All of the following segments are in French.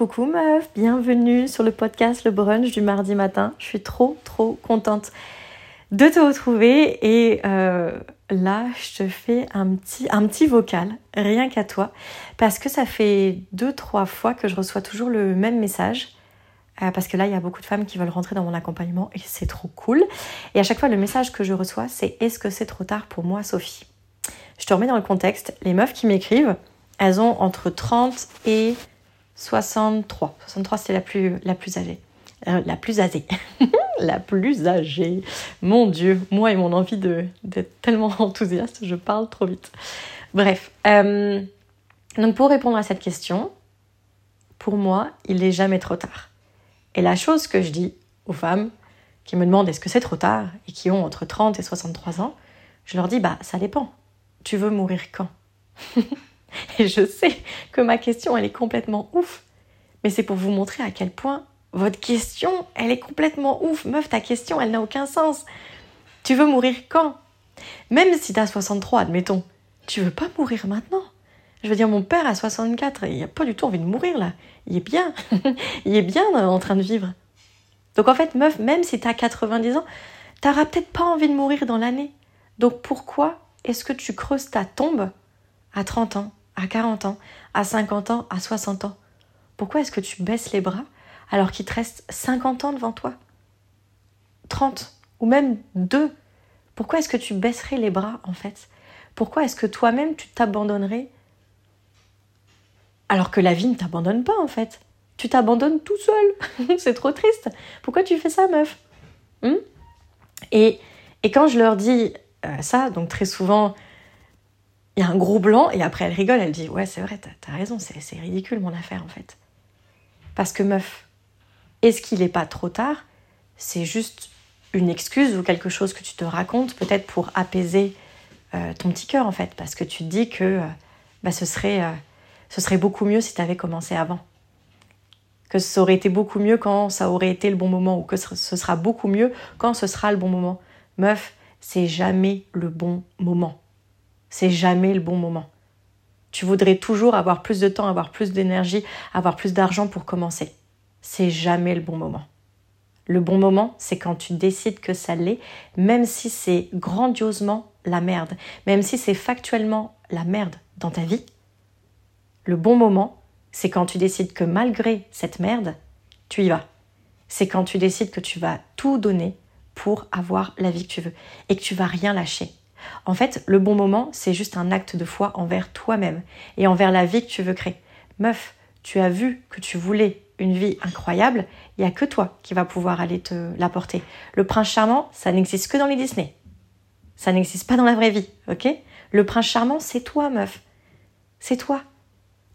Coucou meuf, bienvenue sur le podcast Le Brunch du mardi matin. Je suis trop trop contente de te retrouver et euh, là je te fais un petit, un petit vocal, rien qu'à toi, parce que ça fait deux trois fois que je reçois toujours le même message. Euh, parce que là, il y a beaucoup de femmes qui veulent rentrer dans mon accompagnement et c'est trop cool. Et à chaque fois, le message que je reçois, c'est Est-ce que c'est trop tard pour moi, Sophie? Je te remets dans le contexte. Les meufs qui m'écrivent, elles ont entre 30 et 63. 63, c'est la plus, la plus âgée. Euh, la plus âgée. la plus âgée. Mon Dieu, moi et mon envie d'être tellement enthousiaste, je parle trop vite. Bref. Euh, donc pour répondre à cette question, pour moi, il n'est jamais trop tard. Et la chose que je dis aux femmes qui me demandent est-ce que c'est trop tard et qui ont entre 30 et 63 ans, je leur dis bah ça dépend. Tu veux mourir quand? Et je sais que ma question, elle est complètement ouf. Mais c'est pour vous montrer à quel point votre question, elle est complètement ouf. Meuf, ta question, elle n'a aucun sens. Tu veux mourir quand? Même si t'as 63, admettons, tu veux pas mourir maintenant? Je veux dire, mon père a 64, il a pas du tout envie de mourir là. Il est bien. il est bien en train de vivre. Donc en fait, meuf, même si t'as 90 ans, t'auras peut-être pas envie de mourir dans l'année. Donc pourquoi est-ce que tu creuses ta tombe à 30 ans? À 40 ans, à 50 ans, à 60 ans. Pourquoi est-ce que tu baisses les bras alors qu'il te reste 50 ans devant toi? 30 ou même 2 Pourquoi est-ce que tu baisserais les bras en fait? Pourquoi est-ce que toi-même tu t'abandonnerais alors que la vie ne t'abandonne pas en fait? Tu t'abandonnes tout seul. C'est trop triste. Pourquoi tu fais ça meuf? Hmm? Et, et quand je leur dis euh, ça, donc très souvent il y a un gros blanc et après elle rigole, elle dit ouais c'est vrai, t'as as raison, c'est ridicule mon affaire en fait. Parce que meuf, est-ce qu'il n'est pas trop tard? C'est juste une excuse ou quelque chose que tu te racontes peut-être pour apaiser euh, ton petit cœur en fait, parce que tu te dis que euh, bah, ce, serait, euh, ce serait beaucoup mieux si tu avais commencé avant. Que ça aurait été beaucoup mieux quand ça aurait été le bon moment, ou que ce sera beaucoup mieux quand ce sera le bon moment. Meuf, c'est jamais le bon moment c'est jamais le bon moment. Tu voudrais toujours avoir plus de temps, avoir plus d'énergie, avoir plus d'argent pour commencer. C'est jamais le bon moment. Le bon moment, c'est quand tu décides que ça l'est, même si c'est grandiosement la merde, même si c'est factuellement la merde dans ta vie. Le bon moment, c'est quand tu décides que malgré cette merde, tu y vas. C'est quand tu décides que tu vas tout donner pour avoir la vie que tu veux et que tu vas rien lâcher. En fait, le bon moment, c'est juste un acte de foi envers toi-même et envers la vie que tu veux créer. Meuf, tu as vu que tu voulais une vie incroyable, il n'y a que toi qui va pouvoir aller te l'apporter. Le prince charmant, ça n'existe que dans les Disney. Ça n'existe pas dans la vraie vie, ok? Le prince charmant, c'est toi, meuf. C'est toi.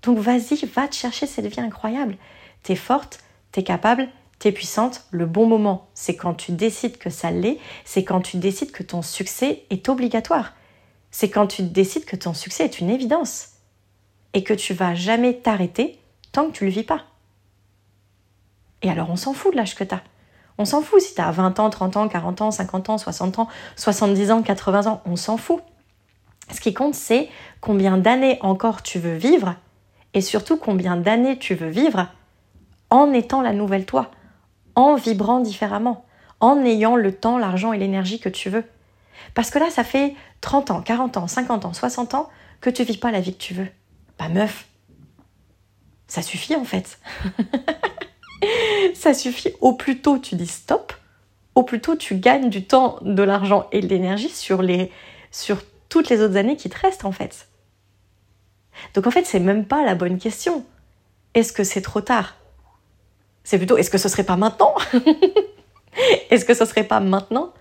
Donc vas-y, va te chercher cette vie incroyable. T'es forte, t'es capable, t'es puissante, le bon moment, c'est quand tu décides que ça l'est, c'est quand tu décides que ton succès est obligatoire. C'est quand tu décides que ton succès est une évidence et que tu vas jamais t'arrêter tant que tu le vis pas. Et alors on s'en fout de l'âge que tu as. On s'en fout si tu as 20 ans, 30 ans, 40 ans, 50 ans, 60 ans, 70 ans, 80 ans, on s'en fout. Ce qui compte, c'est combien d'années encore tu veux vivre et surtout combien d'années tu veux vivre en étant la nouvelle toi, en vibrant différemment, en ayant le temps, l'argent et l'énergie que tu veux. Parce que là, ça fait 30 ans, 40 ans, 50 ans, 60 ans que tu vis pas la vie que tu veux. Bah meuf, ça suffit en fait. ça suffit. Au plus tôt tu dis stop, au plus tôt tu gagnes du temps, de l'argent et de l'énergie sur, les, sur toutes les autres années qui te restent en fait. Donc en fait, c'est même pas la bonne question. Est-ce que c'est trop tard? C'est plutôt, est-ce que ce serait pas maintenant Est-ce que ce serait pas maintenant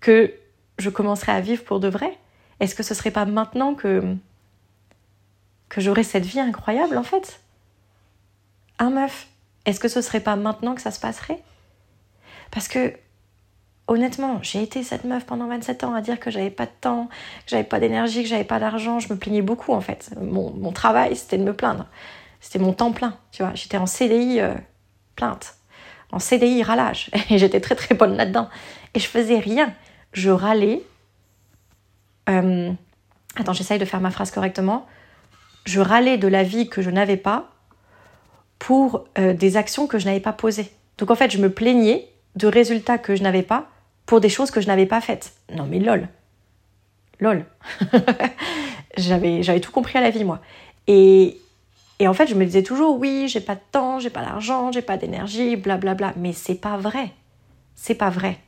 que je commencerai à vivre pour de vrai? Est-ce que ce serait pas maintenant que que j'aurais cette vie incroyable en fait? Un meuf, est-ce que ce serait pas maintenant que ça se passerait? Parce que honnêtement, j'ai été cette meuf pendant 27 ans à dire que j'avais pas de temps, que j'avais pas d'énergie, que j'avais pas d'argent. Je me plaignais beaucoup en fait. Mon travail, c'était de me plaindre. C'était mon temps plein, tu vois. J'étais en CDI euh, plainte, en CDI râlage, et j'étais très très bonne là-dedans. Et je faisais rien. Je râlais. Euh, attends, j'essaye de faire ma phrase correctement. Je râlais de la vie que je n'avais pas pour euh, des actions que je n'avais pas posées. Donc en fait, je me plaignais de résultats que je n'avais pas pour des choses que je n'avais pas faites. Non mais lol. Lol. j'avais, j'avais tout compris à la vie, moi. Et, et en fait, je me disais toujours, oui, j'ai pas de temps, j'ai pas d'argent, j'ai pas d'énergie, blablabla. Mais c'est pas vrai. C'est pas vrai.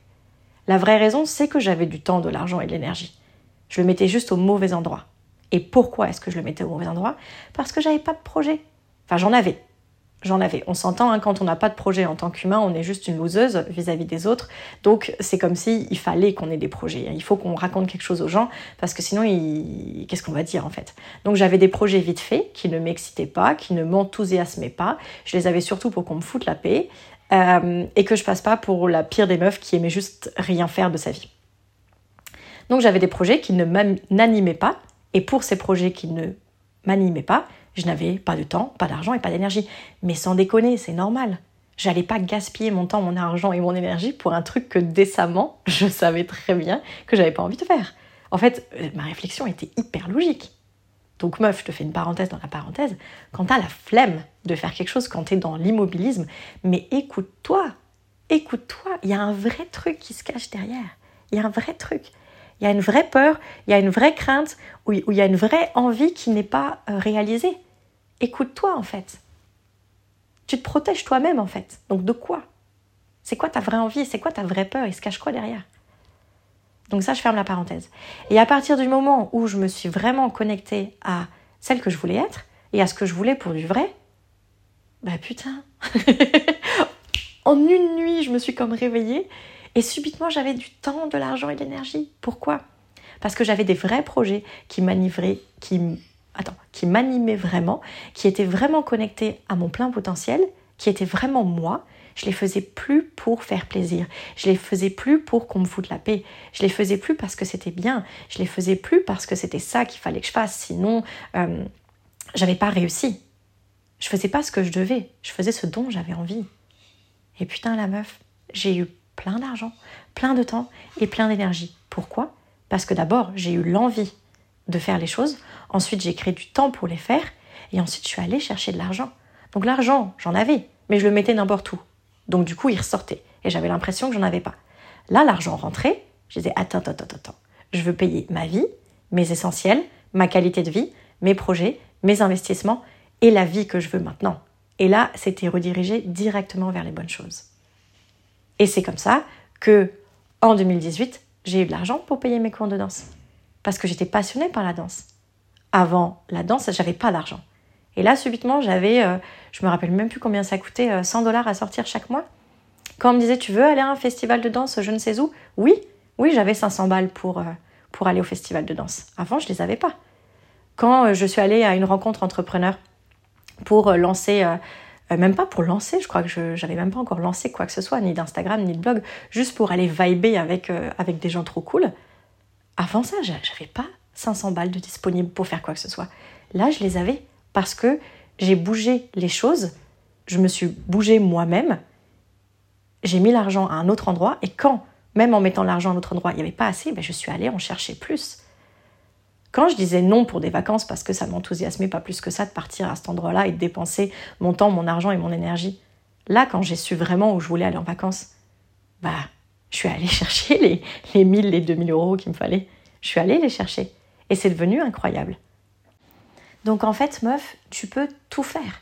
La vraie raison, c'est que j'avais du temps, de l'argent et de l'énergie. Je le mettais juste au mauvais endroit. Et pourquoi est-ce que je le mettais au mauvais endroit? Parce que j'avais pas de projet. Enfin, j'en avais, j'en avais. On s'entend, hein, quand on n'a pas de projet en tant qu'humain, on est juste une loseuse vis-à-vis des autres. Donc c'est comme si il fallait qu'on ait des projets. Il faut qu'on raconte quelque chose aux gens parce que sinon, qu'est-ce qu'on va dire en fait? Donc j'avais des projets vite faits qui ne m'excitaient pas, qui ne m'enthousiasmaient pas. Je les avais surtout pour qu'on me foute la paix euh, et que je passe pas pour la pire des meufs qui aimait juste rien faire de sa vie. Donc j'avais des projets qui ne m'animaient pas et pour ces projets qui ne m'animaient pas, je n'avais pas de temps, pas d'argent et pas d'énergie. Mais sans déconner, c'est normal. J'allais pas gaspiller mon temps, mon argent et mon énergie pour un truc que décemment, je savais très bien que j'avais pas envie de faire. En fait, euh, ma réflexion était hyper logique. Donc meuf, je te fais une parenthèse dans la parenthèse, quand t'as la flemme de faire quelque chose, quand t'es dans l'immobilisme, mais écoute-toi, écoute-toi, il y a un vrai truc qui se cache derrière. Il y a un vrai truc. Il y a une vraie peur, il y a une vraie crainte, où il y a une vraie envie qui n'est pas euh, réalisée écoute-toi en fait. Tu te protèges toi-même en fait. Donc de quoi? C'est quoi ta vraie envie? C'est quoi ta vraie peur? Il se cache quoi derrière? Donc ça, je ferme la parenthèse. Et à partir du moment où je me suis vraiment connectée à celle que je voulais être et à ce que je voulais pour du vrai, bah putain En une nuit, je me suis comme réveillée et subitement j'avais du temps, de l'argent et de l'énergie. Pourquoi? Parce que j'avais des vrais projets qui m'anivraient, qui attends, qui m'animait vraiment, qui était vraiment connecté à mon plein potentiel, qui était vraiment moi. Je les faisais plus pour faire plaisir. Je les faisais plus pour qu'on me foute la paix. Je les faisais plus parce que c'était bien. Je les faisais plus parce que c'était ça qu'il fallait que je fasse. Sinon, euh, j'avais pas réussi. Je faisais pas ce que je devais. Je faisais ce dont j'avais envie. Et putain, la meuf, j'ai eu plein d'argent, plein de temps et plein d'énergie. Pourquoi? Parce que d'abord, j'ai eu l'envie de faire les choses. Ensuite, j'ai créé du temps pour les faire. Et ensuite, je suis allée chercher de l'argent. Donc l'argent, j'en avais, mais je le mettais n'importe où. Donc du coup, il ressortait. Et j'avais l'impression que j'en avais pas. Là, l'argent rentrait. Je disais, attends, attends, attends, attends. Je veux payer ma vie, mes essentiels, ma qualité de vie, mes projets, mes investissements et la vie que je veux maintenant. Et là, c'était redirigé directement vers les bonnes choses. Et c'est comme ça que, en 2018, j'ai eu de l'argent pour payer mes cours de danse parce que j'étais passionnée par la danse. Avant la danse, j'avais pas d'argent. Et là, subitement, j'avais, euh, je me rappelle même plus combien ça coûtait, 100 euh, dollars à sortir chaque mois. Quand on me disait, tu veux aller à un festival de danse, je ne sais où, oui, oui, j'avais 500 balles pour, euh, pour aller au festival de danse. Avant, je les avais pas. Quand je suis allée à une rencontre entrepreneur pour lancer, même pas pour lancer, je crois que je n'avais même pas encore lancé quoi que ce soit, ni d'Instagram, ni de blog, juste pour aller vibrer avec, avec des gens trop cool, avant ça, j'avais pas 500 balles de disponibles pour faire quoi que ce soit. Là, je les avais parce que j'ai bougé les choses, je me suis bougé moi-même, j'ai mis l'argent à un autre endroit et quand, même en mettant l'argent à un autre endroit, il n'y avait pas assez, ben je suis allée en chercher plus. Quand je disais non pour des vacances parce que ça m'enthousiasmait pas plus que ça de partir à cet endroit-là et de dépenser mon temps, mon argent et mon énergie, là, quand j'ai su vraiment où je voulais aller en vacances, bah, je suis allée chercher les, les 1000, les 2000 euros qu'il me fallait. Je suis allée les chercher. Et c'est devenu incroyable. Donc en fait, meuf, tu peux tout faire.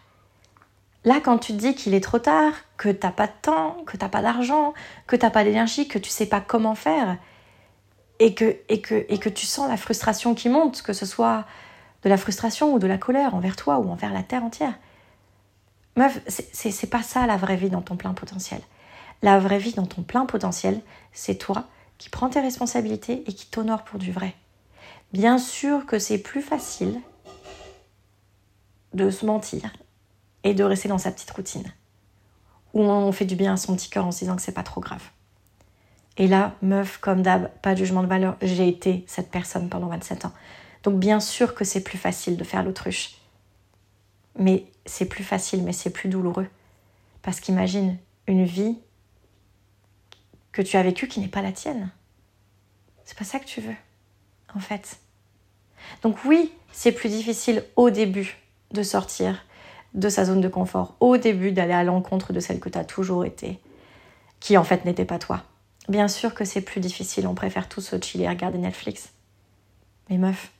Là, quand tu te dis qu'il est trop tard, que t'as pas de temps, que t'as pas d'argent, que t'as pas d'énergie, que tu sais pas comment faire, et que, et, que, et que tu sens la frustration qui monte, que ce soit de la frustration ou de la colère envers toi ou envers la terre entière. Meuf, c'est pas ça la vraie vie dans ton plein potentiel. La vraie vie dans ton plein potentiel, c'est toi qui prends tes responsabilités et qui t'honore pour du vrai. Bien sûr que c'est plus facile de se mentir et de rester dans sa petite routine, où on fait du bien à son petit cœur en se disant que c'est pas trop grave. Et là, meuf, comme d'hab, pas de jugement de valeur, j'ai été cette personne pendant 27 ans. Donc bien sûr que c'est plus facile de faire l'autruche. Mais c'est plus facile, mais c'est plus douloureux. Parce qu'imagine une vie que tu as vécu qui n'est pas la tienne. C'est pas ça que tu veux, en fait. Donc oui, c'est plus difficile au début de sortir de sa zone de confort au début, d'aller à l'encontre de celle que tu as toujours été, qui en fait n'était pas toi. Bien sûr que c'est plus difficile, on préfère tous se chiller et regarder Netflix. Mais meuf,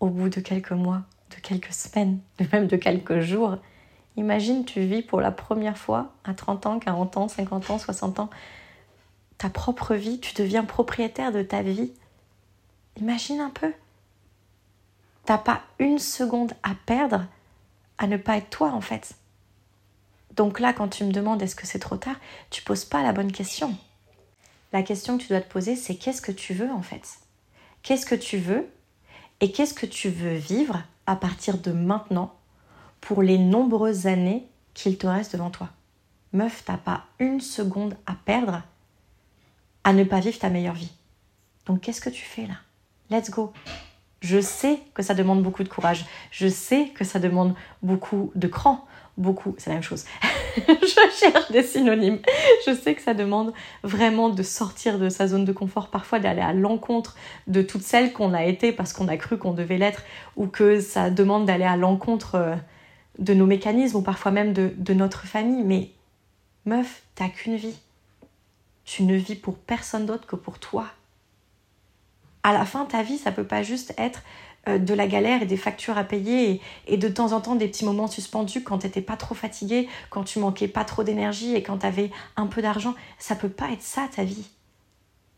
au bout de quelques mois, de quelques semaines, même de quelques jours, imagine tu vis pour la première fois à 30 ans, 40 ans, 50 ans, 60 ans, ta propre vie, tu deviens propriétaire de ta vie. Imagine un peu. T'as pas une seconde à perdre à ne pas être toi en fait. Donc là, quand tu me demandes est-ce que c'est trop tard, tu poses pas la bonne question. La question que tu dois te poser, c'est qu'est-ce que tu veux en fait? Qu'est-ce que tu veux Et qu'est-ce que tu veux vivre à partir de maintenant pour les nombreuses années qu'il te reste devant toi? Meuf, t'as pas une seconde à perdre à ne pas vivre ta meilleure vie. Donc qu'est-ce que tu fais là? Let's go. Je sais que ça demande beaucoup de courage. Je sais que ça demande beaucoup de cran beaucoup, c'est la même chose. je cherche des synonymes. Je sais que ça demande vraiment de sortir de sa zone de confort, parfois d'aller à l'encontre de toutes celles qu'on a été parce qu'on a cru qu'on devait l'être, ou que ça demande d'aller à l'encontre euh, de nos mécanismes, ou parfois même de, de notre famille. Mais meuf, t'as qu'une vie. Tu ne vis pour personne d'autre que pour toi. À la fin, ta vie, ça peut pas juste être euh, de la galère et des factures à payer et, de temps en temps des petits moments suspendus quand t'étais pas trop fatigué, quand tu manquais pas trop d'énergie et quand t'avais un peu d'argent. Ça peut pas être ça ta vie.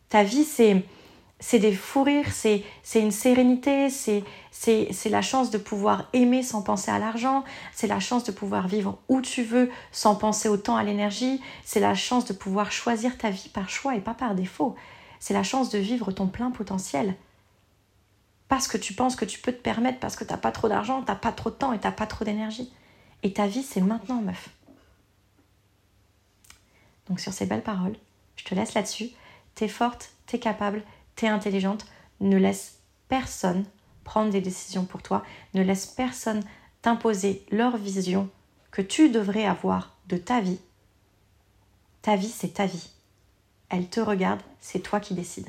Ta vie c'est c'est des fous rires, c'est une sérénité, c'est la chance de pouvoir aimer sans penser à l'argent, c'est la chance de pouvoir vivre où tu veux sans penser autant à l'énergie, c'est la chance de pouvoir choisir ta vie par choix et pas par défaut, c'est la chance de vivre ton plein potentiel parce que tu penses que tu peux te permettre, parce que tu n'as pas trop d'argent, tu n'as pas trop de temps et tu n'as pas trop d'énergie. Et ta vie, c'est maintenant, meuf. Donc sur ces belles paroles, je te laisse là-dessus. T'es forte, t'es capable, t'es intelligente. Ne laisse personne prendre des décisions pour toi. Ne laisse personne t'imposer leur vision que tu devrais avoir de ta vie. Ta vie, c'est ta vie. Elle te regarde, c'est toi qui décides.